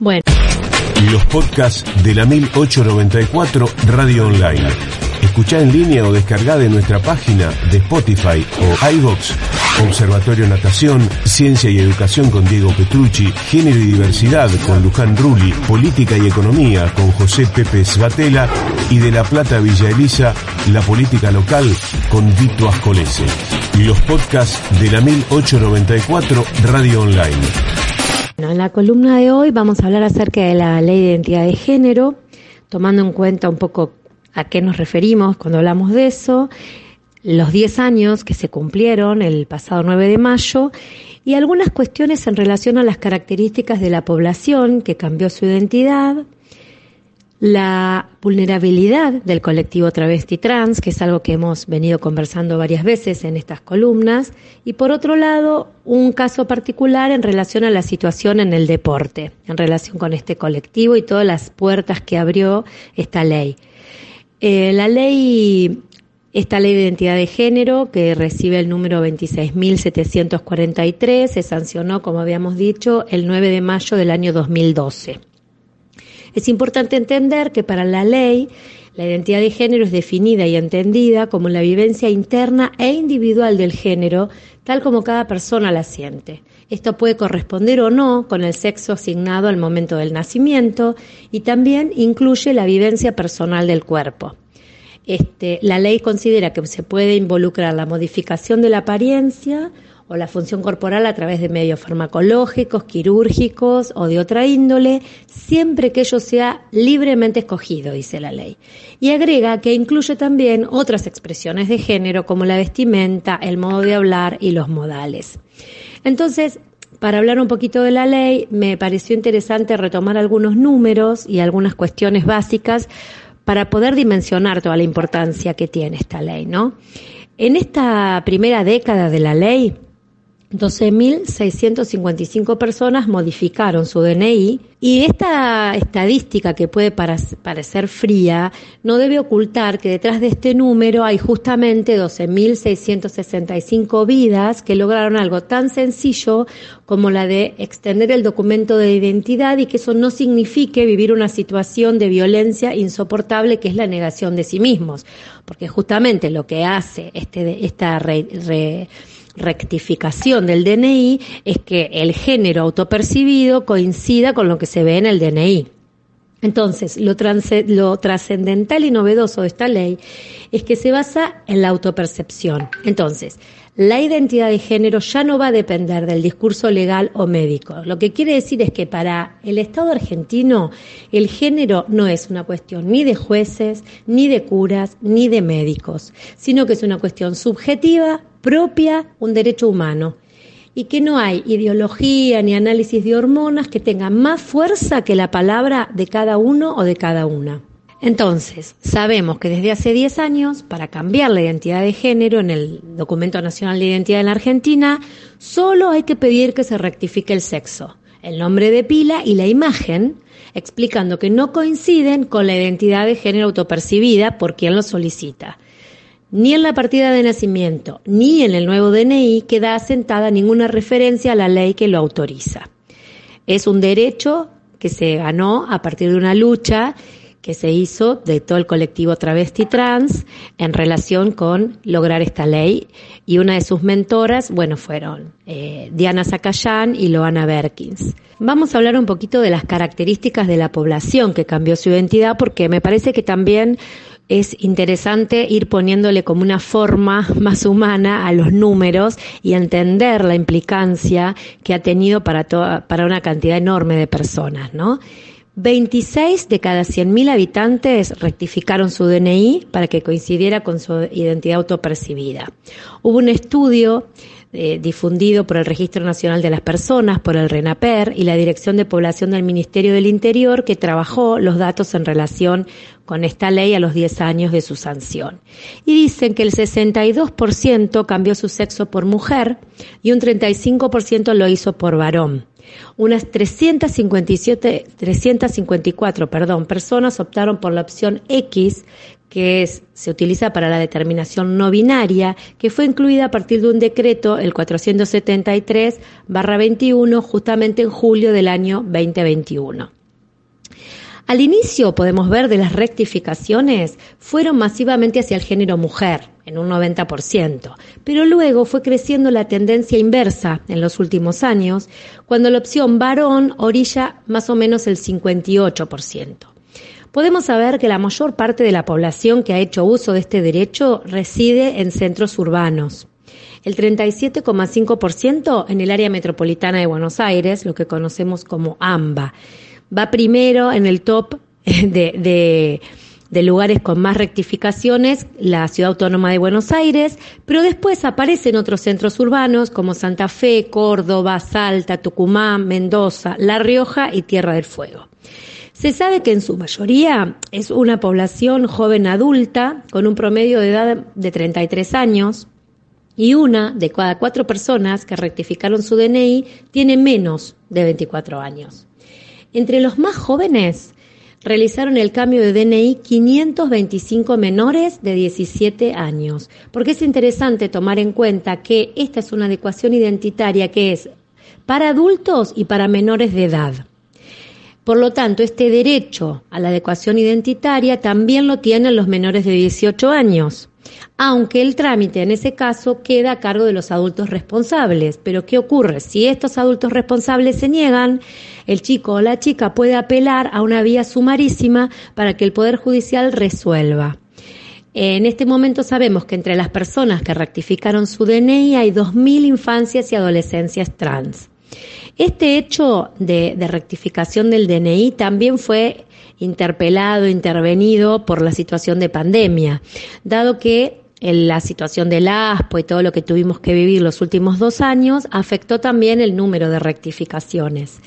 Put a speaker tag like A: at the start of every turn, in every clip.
A: Bueno.
B: Los podcasts de la 1894 Radio Online. Escuchá en línea o descargá de nuestra página de Spotify o iVoox. Observatorio Natación, Ciencia y Educación con Diego Petrucci, Género y Diversidad con Luján Rulli, Política y Economía con José Pepe Svatela y de La Plata Villa Elisa, La Política Local con Vito Ascolese. Los podcasts de la 1894 Radio Online.
A: En la columna de hoy vamos a hablar acerca de la ley de identidad de género, tomando en cuenta un poco a qué nos referimos cuando hablamos de eso, los 10 años que se cumplieron el pasado 9 de mayo y algunas cuestiones en relación a las características de la población que cambió su identidad, la vulnerabilidad del colectivo travesti trans, que es algo que hemos venido conversando varias veces en estas columnas, y por otro lado, un caso particular en relación a la situación en el deporte, en relación con este colectivo y todas las puertas que abrió esta ley. Eh, la ley, esta ley de identidad de género, que recibe el número 26.743, se sancionó, como habíamos dicho, el 9 de mayo del año 2012. Es importante entender que para la ley la identidad de género es definida y entendida como la vivencia interna e individual del género, tal como cada persona la siente. Esto puede corresponder o no con el sexo asignado al momento del nacimiento y también incluye la vivencia personal del cuerpo. Este, la ley considera que se puede involucrar la modificación de la apariencia o la función corporal a través de medios farmacológicos, quirúrgicos o de otra índole, siempre que ello sea libremente escogido, dice la ley. Y agrega que incluye también otras expresiones de género como la vestimenta, el modo de hablar y los modales. Entonces, para hablar un poquito de la ley, me pareció interesante retomar algunos números y algunas cuestiones básicas para poder dimensionar toda la importancia que tiene esta ley, ¿no? En esta primera década de la ley, 12.655 personas modificaron su DNI y esta estadística que puede parecer fría no debe ocultar que detrás de este número hay justamente 12.665 vidas que lograron algo tan sencillo como la de extender el documento de identidad y que eso no signifique vivir una situación de violencia insoportable que es la negación de sí mismos, porque justamente lo que hace este, esta re, rectificación del DNI es que el género autopercibido coincida con lo que se ve en el DNI. Entonces, lo, trascendental y novedoso de esta ley es que se basa en la autopercepción. Entonces, la identidad de género ya no va a depender del discurso legal o médico. Lo que quiere decir es que para el Estado argentino el género no es una cuestión ni de jueces, ni de curas, ni de médicos, sino que es una cuestión subjetiva, propia, un derecho humano y que no hay ideología ni análisis de hormonas que tengan más fuerza que la palabra de cada uno o de cada una. Entonces, sabemos que desde hace 10 años, para cambiar la identidad de género en el Documento Nacional de Identidad en la Argentina, solo hay que pedir que se rectifique el sexo, el nombre de pila y la imagen, explicando que no coinciden con la identidad de género autopercibida por quien lo solicita. Ni en la partida de nacimiento, ni en el nuevo DNI queda asentada ninguna referencia a la ley que lo autoriza. Es un derecho que se ganó a partir de una lucha que se hizo de todo el colectivo travesti trans en relación con lograr esta ley. Y una de sus mentoras, bueno, fueron eh, Diana Zacayán y Loana Berkins. Vamos a hablar un poquito de las características de la población que cambió su identidad porque me parece que también es interesante ir poniéndole como una forma más humana a los números y entender la implicancia que ha tenido para, toda, para una cantidad enorme de personas, ¿no? 26 de cada 100.000 habitantes rectificaron su DNI para que coincidiera con su identidad autopercibida. Hubo un estudio eh, difundido por el Registro Nacional de las Personas, por el RENAPER y la Dirección de Población del Ministerio del Interior, que trabajó los datos en relación con esta ley a los 10 años de su sanción. Y dicen que el 62% cambió su sexo por mujer y un 35% lo hizo por varón. Unas 357, 354 perdón, personas optaron por la opción X, que es, se utiliza para la determinación no binaria, que fue incluida a partir de un decreto, el 473-21, justamente en julio del año 2021. Al inicio, podemos ver, de las rectificaciones fueron masivamente hacia el género mujer, en un 90%, pero luego fue creciendo la tendencia inversa en los últimos años, cuando la opción varón orilla más o menos el 58%. Podemos saber que la mayor parte de la población que ha hecho uso de este derecho reside en centros urbanos. El 37,5% en el área metropolitana de Buenos Aires, lo que conocemos como AMBA, va primero en el top de, lugares con más rectificaciones, la Ciudad Autónoma de Buenos Aires, pero después aparecen otros centros urbanos como Santa Fe, Córdoba, Salta, Tucumán, Mendoza, La Rioja y Tierra del Fuego. Se sabe que en su mayoría es una población joven adulta con un promedio de edad de 33 años y una de cada cuatro personas que rectificaron su DNI tiene menos de 24 años. Entre los más jóvenes realizaron el cambio de DNI 525 menores de 17 años, porque es interesante tomar en cuenta que esta es una adecuación identitaria que es para adultos y para menores de edad. Por lo tanto, este derecho a la adecuación identitaria también lo tienen los menores de 18 años aunque el trámite en ese caso queda a cargo de los adultos responsables. Pero ¿qué ocurre? Si estos adultos responsables se niegan, el chico o la chica puede apelar a una vía sumarísima para que el Poder Judicial resuelva. En este momento sabemos que entre las personas que rectificaron su DNI hay 2.000 infancias y adolescencias trans. Este hecho de, rectificación del DNI también fue interpelado, intervenido por la situación de pandemia, dado que la situación del ASPO y todo lo que tuvimos que vivir los últimos dos años afectó también el número de rectificaciones.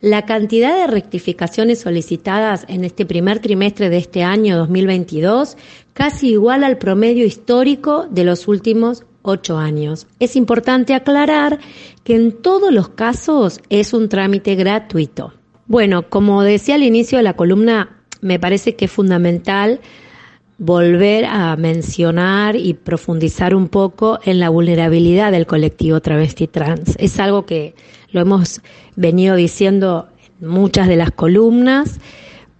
A: La cantidad de rectificaciones solicitadas en este primer trimestre de este año 2022 casi igual al promedio histórico de los últimos ocho años. Es importante aclarar que en todos los casos es un trámite gratuito. Bueno, como decía al inicio de la columna, me parece que es fundamental volver a mencionar y profundizar un poco en la vulnerabilidad del colectivo travesti trans. Es algo que lo hemos venido diciendo en muchas de las columnas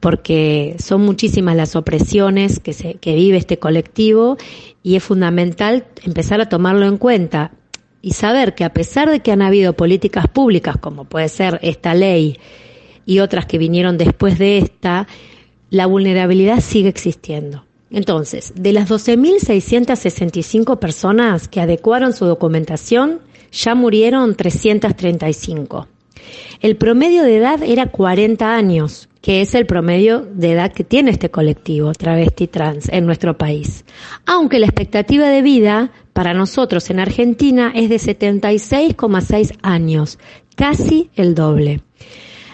A: porque son muchísimas las opresiones que, se, que vive este colectivo y es fundamental empezar a tomarlo en cuenta y saber que a pesar de que han habido políticas públicas como puede ser esta ley y otras que vinieron después de esta, la vulnerabilidad sigue existiendo. Entonces, de las 12.665 personas que adecuaron su documentación, ya murieron 335. El promedio de edad era 40 años, que es el promedio de edad que tiene este colectivo travesti trans en nuestro país. Aunque la expectativa de vida para nosotros en Argentina es de 76,6 años, casi el doble.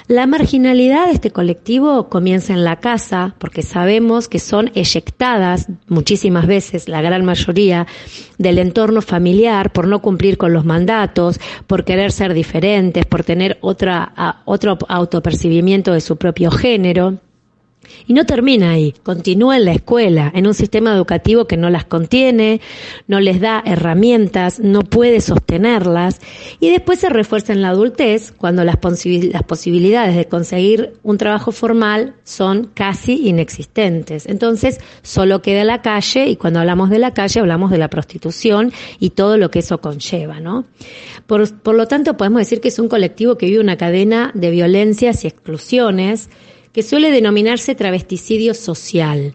A: La marginalidad de este colectivo comienza en la casa porque sabemos que son eyectadas muchísimas veces, la gran mayoría, del entorno familiar por no cumplir con los mandatos, por querer ser diferentes, por tener otra, otro autopercibimiento de su propio género. Y no termina ahí, continúa en la escuela, en un sistema educativo que no las contiene, no les da herramientas, no puede sostenerlas, y después se refuerza en la adultez cuando las, posibilidades de conseguir un trabajo formal son casi inexistentes. Entonces, solo queda la calle, y cuando hablamos de la calle hablamos de la prostitución y todo lo que eso conlleva, ¿no? Por lo tanto, podemos decir que es un colectivo que vive una cadena de violencias y exclusiones, que suele denominarse travesticidio social.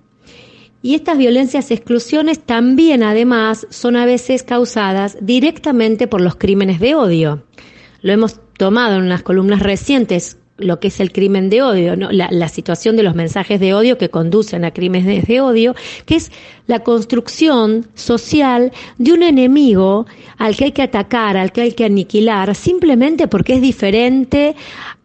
A: Y estas violencias exclusiones también además son a veces causadas directamente por los crímenes de odio. Lo hemos tomado en unas columnas recientes lo que es el crimen de odio, la, situación de los mensajes de odio que conducen a crímenes de odio, que es la construcción social de un enemigo al que hay que atacar, al que hay que aniquilar, simplemente porque es diferente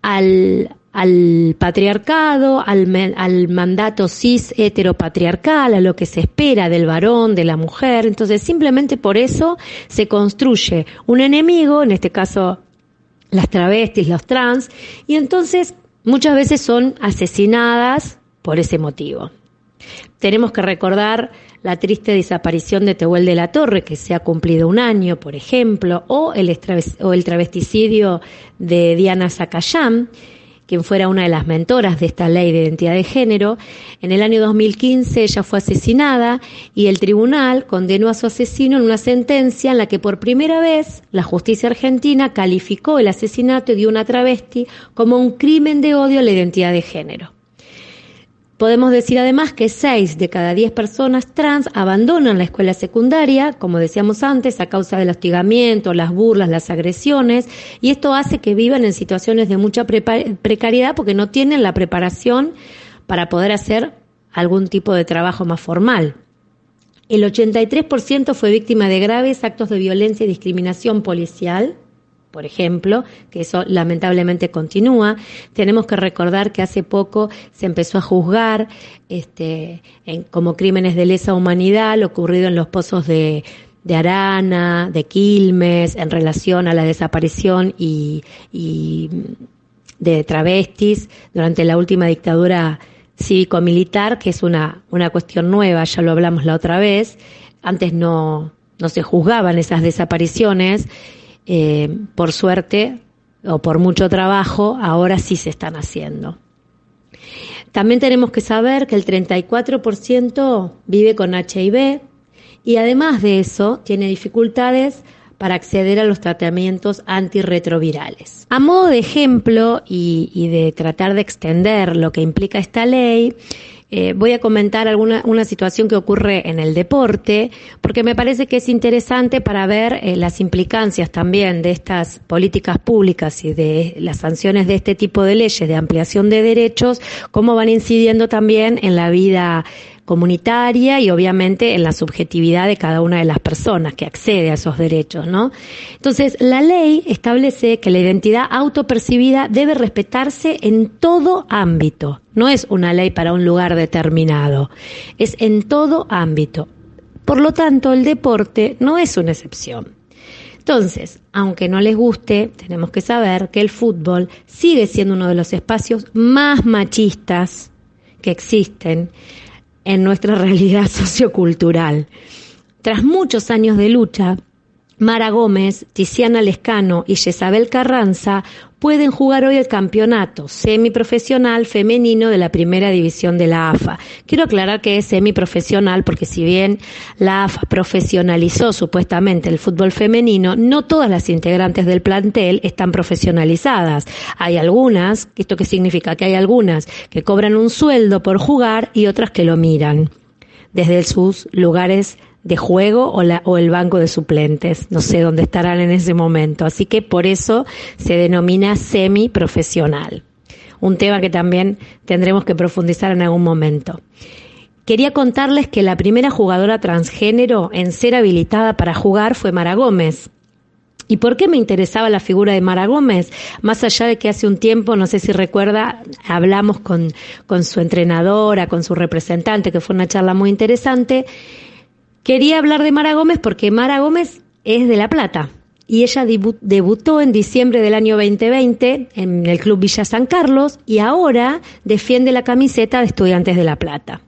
A: al, al patriarcado, al, al, mandato cis heteropatriarcal, a lo que se espera del varón, de la mujer. Entonces, simplemente por eso se construye un enemigo, en este caso las travestis, los trans, y entonces muchas veces son asesinadas por ese motivo. Tenemos que recordar la triste desaparición de Tehuel de la Torre, que se ha cumplido un año, por ejemplo, o el, o el travesticidio de Diana Zacayán, quien fuera una de las mentoras de esta ley de identidad de género. En el año 2015 ella fue asesinada y el tribunal condenó a su asesino en una sentencia en la que por primera vez la justicia argentina calificó el asesinato de una travesti como un crimen de odio a la identidad de género. Podemos decir además que 6 de cada 10 personas trans abandonan la escuela secundaria, como decíamos antes, a causa del hostigamiento, las burlas, las agresiones, y esto hace que vivan en situaciones de mucha precariedad porque no tienen la preparación para poder hacer algún tipo de trabajo más formal. El 83% fue víctima de graves actos de violencia y discriminación policial, por ejemplo, que eso lamentablemente continúa. Tenemos que recordar que hace poco se empezó a juzgar este, como crímenes de lesa humanidad lo ocurrido en los pozos de, de Arana, de Quilmes, en relación a la desaparición y, y de travestis durante la última dictadura cívico-militar, que es una, una cuestión nueva, ya lo hablamos la otra vez. Antes no, no se juzgaban esas desapariciones eh, por suerte o por mucho trabajo, ahora sí se están haciendo. También tenemos que saber que el 34% vive con HIV y además de eso tiene dificultades para acceder a los tratamientos antirretrovirales. A modo de ejemplo y, y de tratar de extender lo que implica esta ley, eh, voy a comentar alguna una situación que ocurre en el deporte, porque me parece que es interesante para ver eh, las implicancias también de estas políticas públicas y de las sanciones de este tipo de leyes de ampliación de derechos, cómo van incidiendo también en la vida comunitaria y obviamente en la subjetividad de cada una de las personas que accede a esos derechos, ¿no? Entonces, la ley establece que la identidad autopercibida debe respetarse en todo ámbito. No es una ley para un lugar determinado, es en todo ámbito. Por lo tanto, el deporte no es una excepción. Entonces, aunque no les guste, tenemos que saber que el fútbol sigue siendo uno de los espacios más machistas que existen en nuestra realidad sociocultural. Tras muchos años de lucha, Mara Gómez, Tiziana Lescano y Jezabel Carranza pueden jugar hoy el campeonato semiprofesional femenino de la primera división de la AFA. Quiero aclarar que es semiprofesional porque si bien la AFA profesionalizó supuestamente el fútbol femenino, no todas las integrantes del plantel están profesionalizadas. Hay algunas, ¿esto qué significa? Que hay algunas que cobran un sueldo por jugar y otras que lo miran desde sus lugares de juego o, la, o el banco de suplentes. No sé dónde estarán en ese momento. Así que por eso se denomina semiprofesional. Un tema que también tendremos que profundizar en algún momento. Quería contarles que la primera jugadora transgénero en ser habilitada para jugar fue Mara Gómez. ¿Y por qué me interesaba la figura de Mara Gómez? Más allá de que hace un tiempo, no sé si recuerda, hablamos con, con su entrenadora, con su representante, que fue una charla muy interesante, Quería hablar de Mara Gómez porque Mara Gómez es de La Plata y ella debutó en diciembre del año 2020 en el Club Villa San Carlos y ahora defiende la camiseta de Estudiantes de La Plata.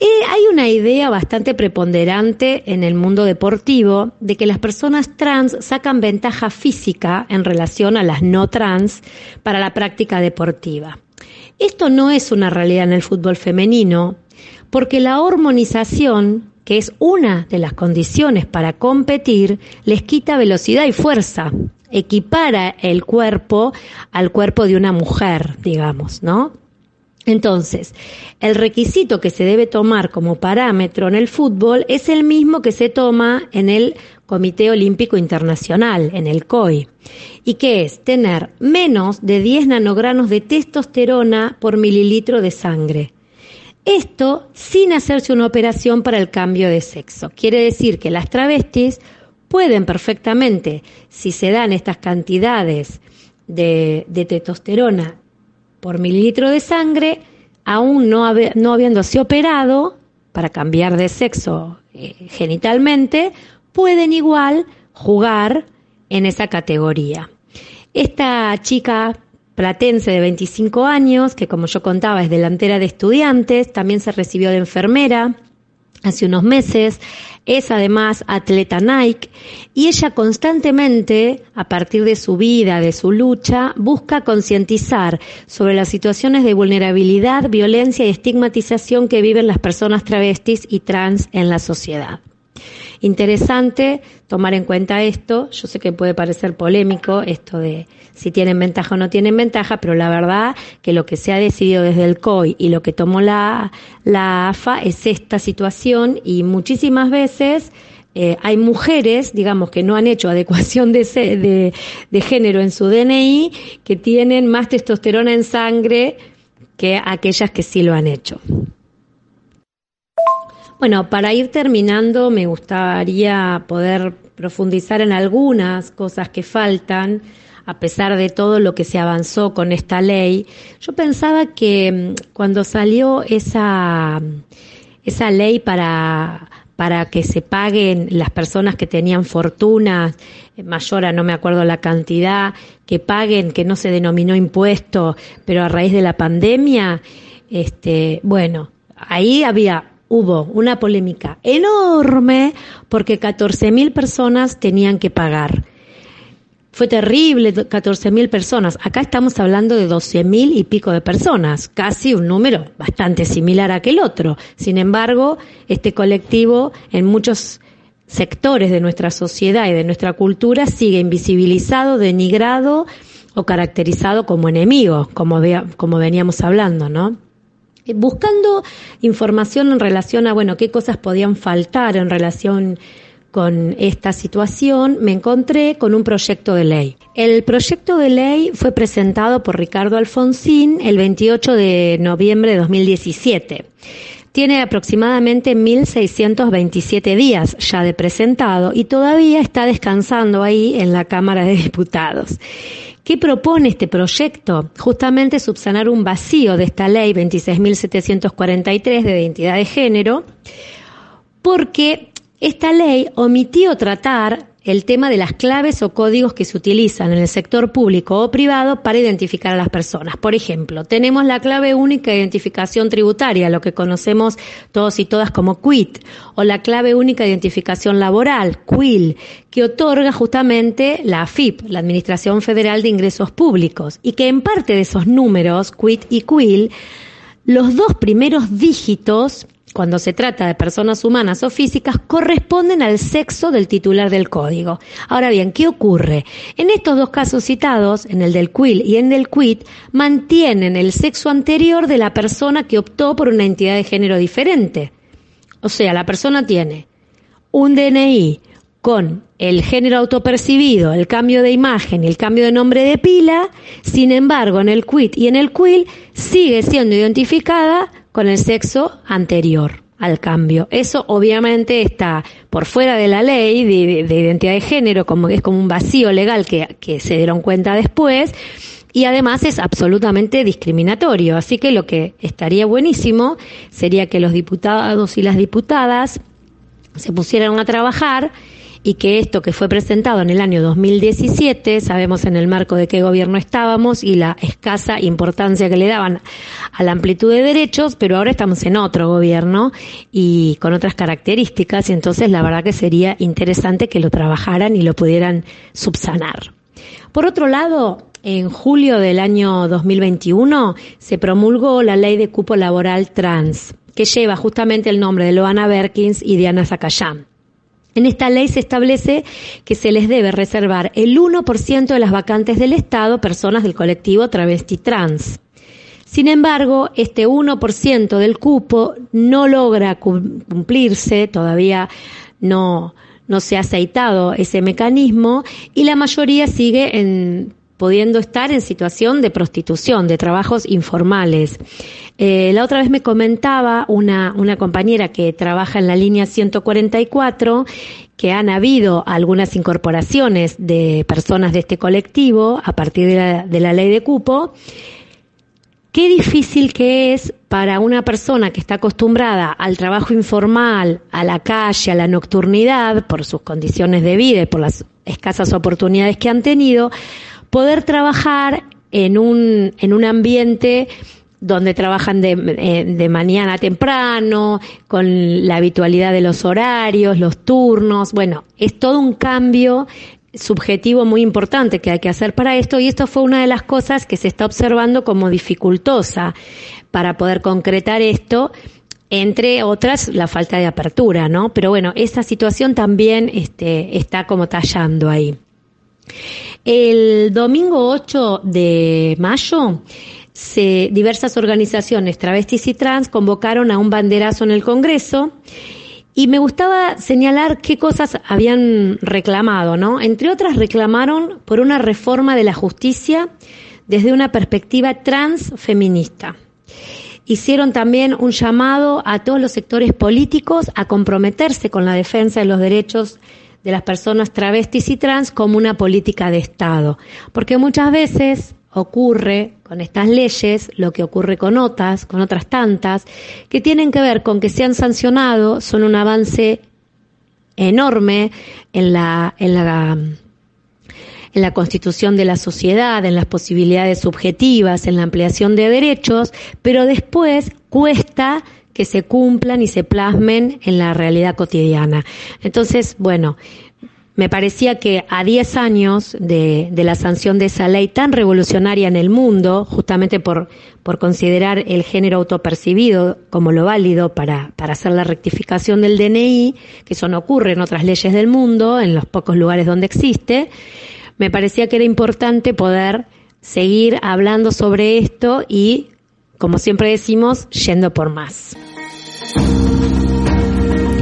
A: Eh, hay una idea bastante preponderante en el mundo deportivo de que las personas trans sacan ventaja física en relación a las no trans para la práctica deportiva. Esto no es una realidad en el fútbol femenino, porque la hormonización que es una de las condiciones para competir, les quita velocidad y fuerza, equipara el cuerpo al cuerpo de una mujer, digamos, ¿no? Entonces, el requisito que se debe tomar como parámetro en el fútbol es el mismo que se toma en el Comité Olímpico Internacional, en el COI, y que es tener menos de 10 nanogramos de testosterona por mililitro de sangre. Esto sin hacerse una operación para el cambio de sexo. Quiere decir que las travestis pueden perfectamente, si se dan estas cantidades de, testosterona por mililitro de sangre, aún no, habiéndose operado para cambiar de sexo eh, genitalmente, pueden igual jugar en esa categoría. Esta chica platense de 25 años, que como yo contaba es delantera de estudiantes, también se recibió de enfermera hace unos meses, es además atleta Nike y ella constantemente, a partir de su vida, de su lucha, busca concientizar sobre las situaciones de vulnerabilidad, violencia y estigmatización que viven las personas travestis y trans en la sociedad. Interesante tomar en cuenta esto. Yo sé que puede parecer polémico esto de si tienen ventaja o no tienen ventaja, pero la verdad que lo que se ha decidido desde el COI y lo que tomó la, la AFA es esta situación y muchísimas veces eh, hay mujeres, digamos, que no han hecho adecuación de, de, de, género en su DNI, que tienen más testosterona en sangre que aquellas que sí lo han hecho. Bueno, para ir terminando, me gustaría poder profundizar en algunas cosas que faltan, a pesar de todo lo que se avanzó con esta ley. Yo pensaba que mm, cuando salió esa, esa ley para, para que se paguen las personas que tenían fortunas eh, mayor a no me acuerdo la cantidad, que paguen, que no se denominó impuesto, pero a raíz de la pandemia, este, bueno, ahí había hubo una polémica enorme porque 14.000 personas tenían que pagar. Fue terrible, 14.000 personas. Acá estamos hablando de 12.000 y pico de personas, casi un número bastante similar a aquel otro. Sin embargo, este colectivo en muchos sectores de nuestra sociedad y de nuestra cultura sigue invisibilizado, denigrado o caracterizado como enemigo, como, como veníamos hablando, ¿no? Eh, buscando información en relación a, bueno, qué cosas podían faltar en relación con esta situación, me encontré con un proyecto de ley. El proyecto de ley fue presentado por Ricardo Alfonsín el 28 de noviembre de 2017. Tiene aproximadamente 1.627 días ya de presentado y todavía está descansando ahí en la Cámara de Diputados. ¿Qué propone este proyecto? Justamente subsanar un vacío de esta ley 26.743 de identidad de género, porque esta ley omitió tratar el tema de las claves o códigos que se utilizan en el sector público o privado para identificar a las personas. Por ejemplo, tenemos la clave única de identificación tributaria, lo que conocemos todos y todas como QUIT, o la clave única de identificación laboral, QUIL, que otorga justamente la AFIP, la Administración Federal de Ingresos Públicos, y que en parte de esos números, QUIT y QUIL, los dos primeros dígitos cuando se trata de personas humanas o físicas, corresponden al sexo del titular del código. Ahora bien, ¿qué ocurre? En estos dos casos citados, en el del quill y en el quit, mantienen el sexo anterior de la persona que optó por una entidad de género diferente. O sea, la persona tiene un DNI con el género autopercibido, el cambio de imagen y el cambio de nombre de pila, sin embargo, en el quit y en el quill sigue siendo identificada con el sexo anterior al cambio. Eso obviamente está por fuera de la ley de, identidad de género, como es como un vacío legal que, que se dieron cuenta después. Y además es absolutamente discriminatorio. Así que lo que estaría buenísimo sería que los diputados y las diputadas se pusieran a trabajar y que esto que fue presentado en el año 2017, sabemos en el marco de qué gobierno estábamos y la escasa importancia que le daban a la amplitud de derechos, pero ahora estamos en otro gobierno y con otras características y entonces la verdad que sería interesante que lo trabajaran y lo pudieran subsanar. Por otro lado, en julio del año 2021 se promulgó la ley de cupo laboral trans, que lleva justamente el nombre de Loana Berkins y Diana Zakayam. En esta ley se establece que se les debe reservar el 1% de las vacantes del Estado personas del colectivo travesti trans. Sin embargo, este 1% del cupo no logra cumplirse, todavía no, no se ha aceitado ese mecanismo y la mayoría sigue en, pudiendo estar en situación de prostitución, de trabajos informales. Eh, la otra vez me comentaba una, una compañera que trabaja en la línea 144 que han habido algunas incorporaciones de personas de este colectivo a partir de la, de la ley de cupo. Qué difícil que es para una persona que está acostumbrada al trabajo informal, a la calle, a la nocturnidad, por sus condiciones de vida y por las escasas oportunidades que han tenido, poder trabajar en un, en un ambiente donde trabajan de, eh, de, mañana temprano, con la habitualidad de los horarios, los turnos. Bueno, es todo un cambio subjetivo muy importante que hay que hacer para esto y esto fue una de las cosas que se está observando como dificultosa para poder concretar esto entre otras la falta de apertura, ¿no? Pero bueno, esa situación también este, está como tallando ahí. El domingo 8 de mayo se, diversas organizaciones travestis y trans convocaron a un banderazo en el Congreso y me gustaba señalar qué cosas habían reclamado, ¿no? Entre otras reclamaron por una reforma de la justicia desde una perspectiva transfeminista. Hicieron también un llamado a todos los sectores políticos a comprometerse con la defensa de los derechos de las personas travestis y trans como una política de Estado. Porque muchas veces ocurre con estas leyes, lo que ocurre con otras, con otras tantas, que tienen que ver con que se han sancionado, son un avance enorme en la, en la, en la constitución de la sociedad, en las posibilidades subjetivas, en la ampliación de derechos, pero después cuesta que se cumplan y se plasmen en la realidad cotidiana. Entonces, bueno, me parecía que a 10 años de, de, la sanción de esa ley tan revolucionaria en el mundo, justamente por, por considerar el género autopercibido como lo válido para, para hacer la rectificación del DNI, que eso no ocurre en otras leyes del mundo, en los pocos lugares donde existe, me parecía que era importante poder seguir hablando sobre esto y, como siempre decimos, yendo por más.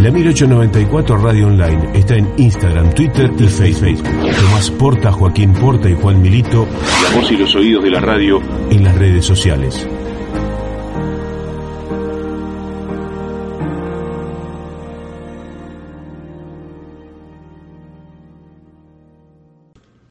B: La 1894 Radio Online está en Instagram, Twitter y Facebook. Tomás Porta, Joaquín Porta y Juan Milito, la voz y los oídos de la radio en las redes sociales.